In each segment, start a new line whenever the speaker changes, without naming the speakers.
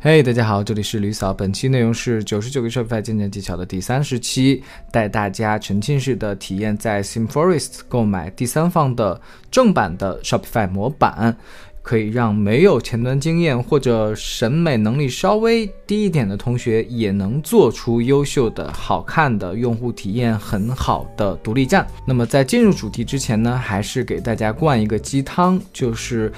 嘿，大家好，这里是吕嫂。本期内容是九十九个 Shopify 建站技巧的第三十期，带大家沉浸式的体验在 SimForest 购买第三方的正版的 Shopify 模板，可以让没有前端经验或者审美能力稍微低一点的同学也能做出优秀的、好看的、用户体验很好的独立站。那么在进入主题之前呢，还是给大家灌一个鸡汤，就是。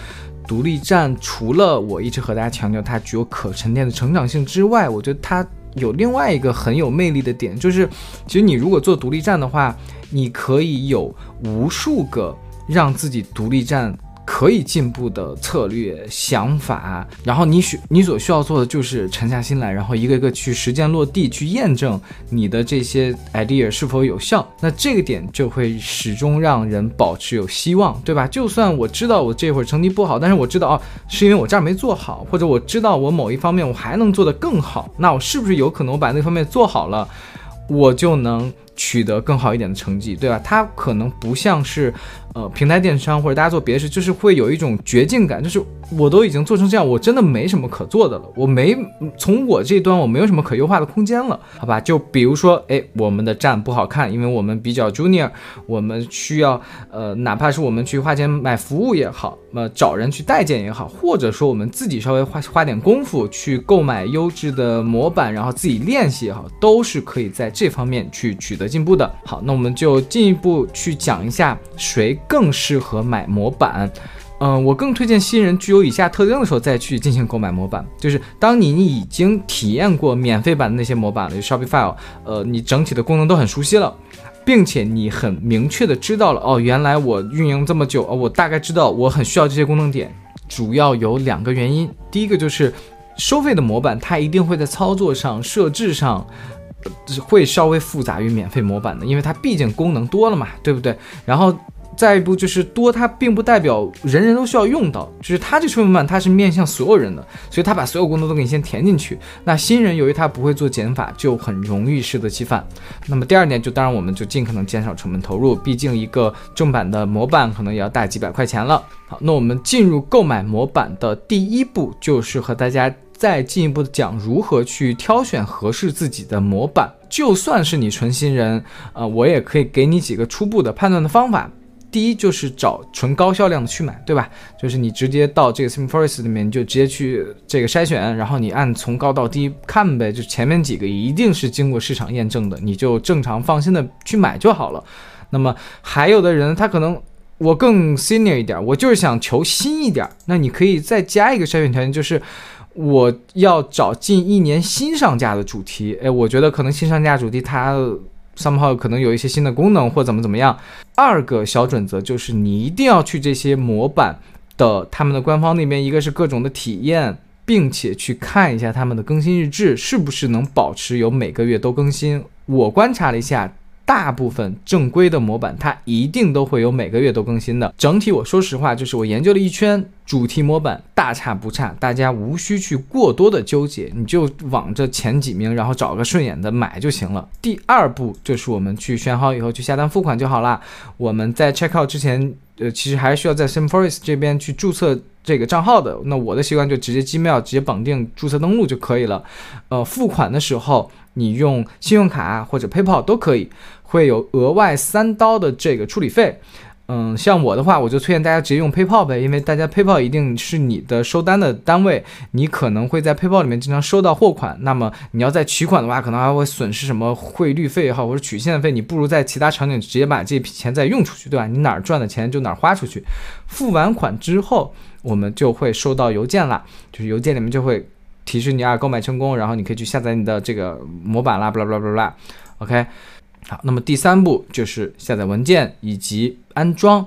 独立站除了我一直和大家强调它具有可沉淀的成长性之外，我觉得它有另外一个很有魅力的点，就是其实你如果做独立站的话，你可以有无数个让自己独立站。可以进步的策略想法，然后你需你所需要做的就是沉下心来，然后一个一个去实践落地，去验证你的这些 idea 是否有效。那这个点就会始终让人保持有希望，对吧？就算我知道我这会儿成绩不好，但是我知道哦，是因为我这儿没做好，或者我知道我某一方面我还能做得更好，那我是不是有可能我把那方面做好了，我就能取得更好一点的成绩，对吧？它可能不像是。呃，平台电商或者大家做别的事，就是会有一种绝境感，就是我都已经做成这样，我真的没什么可做的了，我没从我这端我没有什么可优化的空间了，好吧？就比如说，哎，我们的站不好看，因为我们比较 junior，我们需要呃，哪怕是我们去花钱买服务也好，呃，找人去代建也好，或者说我们自己稍微花花点功夫去购买优质的模板，然后自己练习也好，都是可以在这方面去取得进步的。好，那我们就进一步去讲一下谁。更适合买模板，嗯，我更推荐新人具有以下特征的时候再去进行购买模板。就是当你已经体验过免费版的那些模板了，Shopify，呃，你整体的功能都很熟悉了，并且你很明确的知道了，哦，原来我运营这么久，哦，我大概知道我很需要这些功能点。主要有两个原因，第一个就是收费的模板，它一定会在操作上、设置上，会稍微复杂于免费模板的，因为它毕竟功能多了嘛，对不对？然后。再一步就是多，它并不代表人人都需要用到，就是它这收费模板它是面向所有人的，所以它把所有功能都给你先填进去。那新人由于他不会做减法，就很容易适得其反。那么第二点就当然我们就尽可能减少成本投入，毕竟一个正版的模板可能也要大几百块钱了。好，那我们进入购买模板的第一步就是和大家再进一步的讲如何去挑选合适自己的模板。就算是你纯新人，呃，我也可以给你几个初步的判断的方法。第一就是找纯高销量的去买，对吧？就是你直接到这个 SimForest 里面，就直接去这个筛选，然后你按从高到低看呗。就前面几个一定是经过市场验证的，你就正常放心的去买就好了。那么还有的人他可能我更 senior 一点，我就是想求新一点，那你可以再加一个筛选条件，就是我要找近一年新上架的主题。哎，我觉得可能新上架主题它。Somehow 可能有一些新的功能或怎么怎么样。二个小准则就是你一定要去这些模板的他们的官方那边，一个是各种的体验，并且去看一下他们的更新日志是不是能保持有每个月都更新。我观察了一下。大部分正规的模板，它一定都会有每个月都更新的。整体我说实话，就是我研究了一圈主题模板，大差不差，大家无需去过多的纠结，你就往这前几名，然后找个顺眼的买就行了。第二步就是我们去选好以后去下单付款就好了。我们在 check out 之前，呃，其实还需要在 SimForest 这边去注册这个账号的。那我的习惯就直接 Gmail 直接绑定注册登录就可以了。呃，付款的时候你用信用卡或者 PayPal 都可以。会有额外三刀的这个处理费，嗯，像我的话，我就推荐大家直接用 PayPal 呗，因为大家 PayPal 一定是你的收单的单位，你可能会在 PayPal 里面经常收到货款，那么你要在取款的话，可能还会损失什么汇率费也好，或者取现费，你不如在其他场景直接把这笔钱再用出去，对吧？你哪儿赚的钱就哪儿花出去。付完款之后，我们就会收到邮件了，就是邮件里面就会提示你啊购买成功，然后你可以去下载你的这个模板啦，巴拉巴拉巴拉，OK。好，那么第三步就是下载文件以及安装。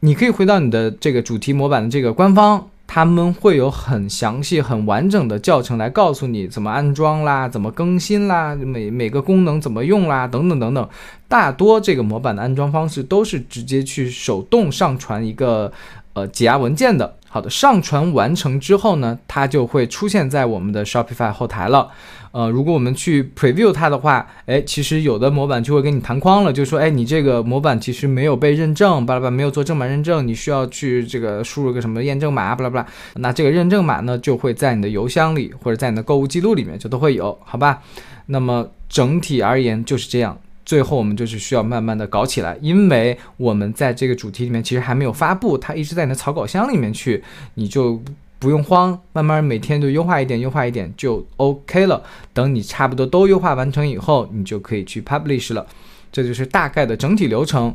你可以回到你的这个主题模板的这个官方，他们会有很详细、很完整的教程来告诉你怎么安装啦、怎么更新啦、每每个功能怎么用啦，等等等等。大多这个模板的安装方式都是直接去手动上传一个呃解压文件的。好的，上传完成之后呢，它就会出现在我们的 Shopify 后台了。呃，如果我们去 preview 它的话，哎，其实有的模板就会给你弹框了，就说，哎，你这个模板其实没有被认证，巴拉巴拉，没有做正版认证，你需要去这个输入个什么验证码，巴拉巴拉。那这个认证码呢，就会在你的邮箱里或者在你的购物记录里面就都会有，好吧？那么整体而言就是这样。最后我们就是需要慢慢的搞起来，因为我们在这个主题里面其实还没有发布，它一直在你的草稿箱里面去，你就不用慌，慢慢每天就优化一点，优化一点就 OK 了。等你差不多都优化完成以后，你就可以去 publish 了。这就是大概的整体流程。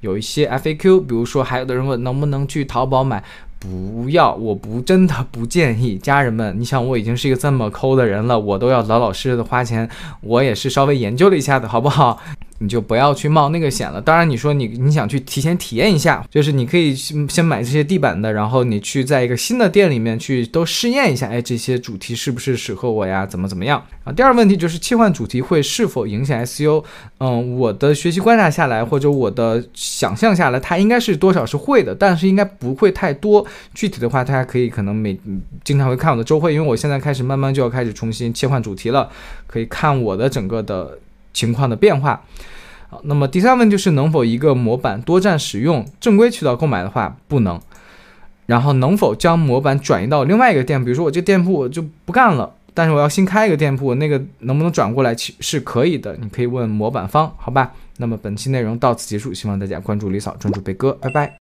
有一些 FAQ，比如说还有的人问能不能去淘宝买。不要，我不真的不建议家人们。你想，我已经是一个这么抠的人了，我都要老老实实的花钱，我也是稍微研究了一下的，好不好？你就不要去冒那个险了。当然，你说你你想去提前体验一下，就是你可以先买这些地板的，然后你去在一个新的店里面去都试验一下，哎，这些主题是不是适合我呀？怎么怎么样啊？第二个问题就是切换主题会是否影响 SEO？嗯，我的学习观察下来，或者我的想象下来，它应该是多少是会的，但是应该不会太多。具体的话，大家可以可能每经常会看我的周会，因为我现在开始慢慢就要开始重新切换主题了，可以看我的整个的。情况的变化，好，那么第三问就是能否一个模板多站使用？正规渠道购买的话不能。然后能否将模板转移到另外一个店？比如说我这店铺我就不干了，但是我要新开一个店铺，那个能不能转过来？其是可以的，你可以问模板方，好吧？那么本期内容到此结束，希望大家关注李嫂，专注贝哥，拜拜。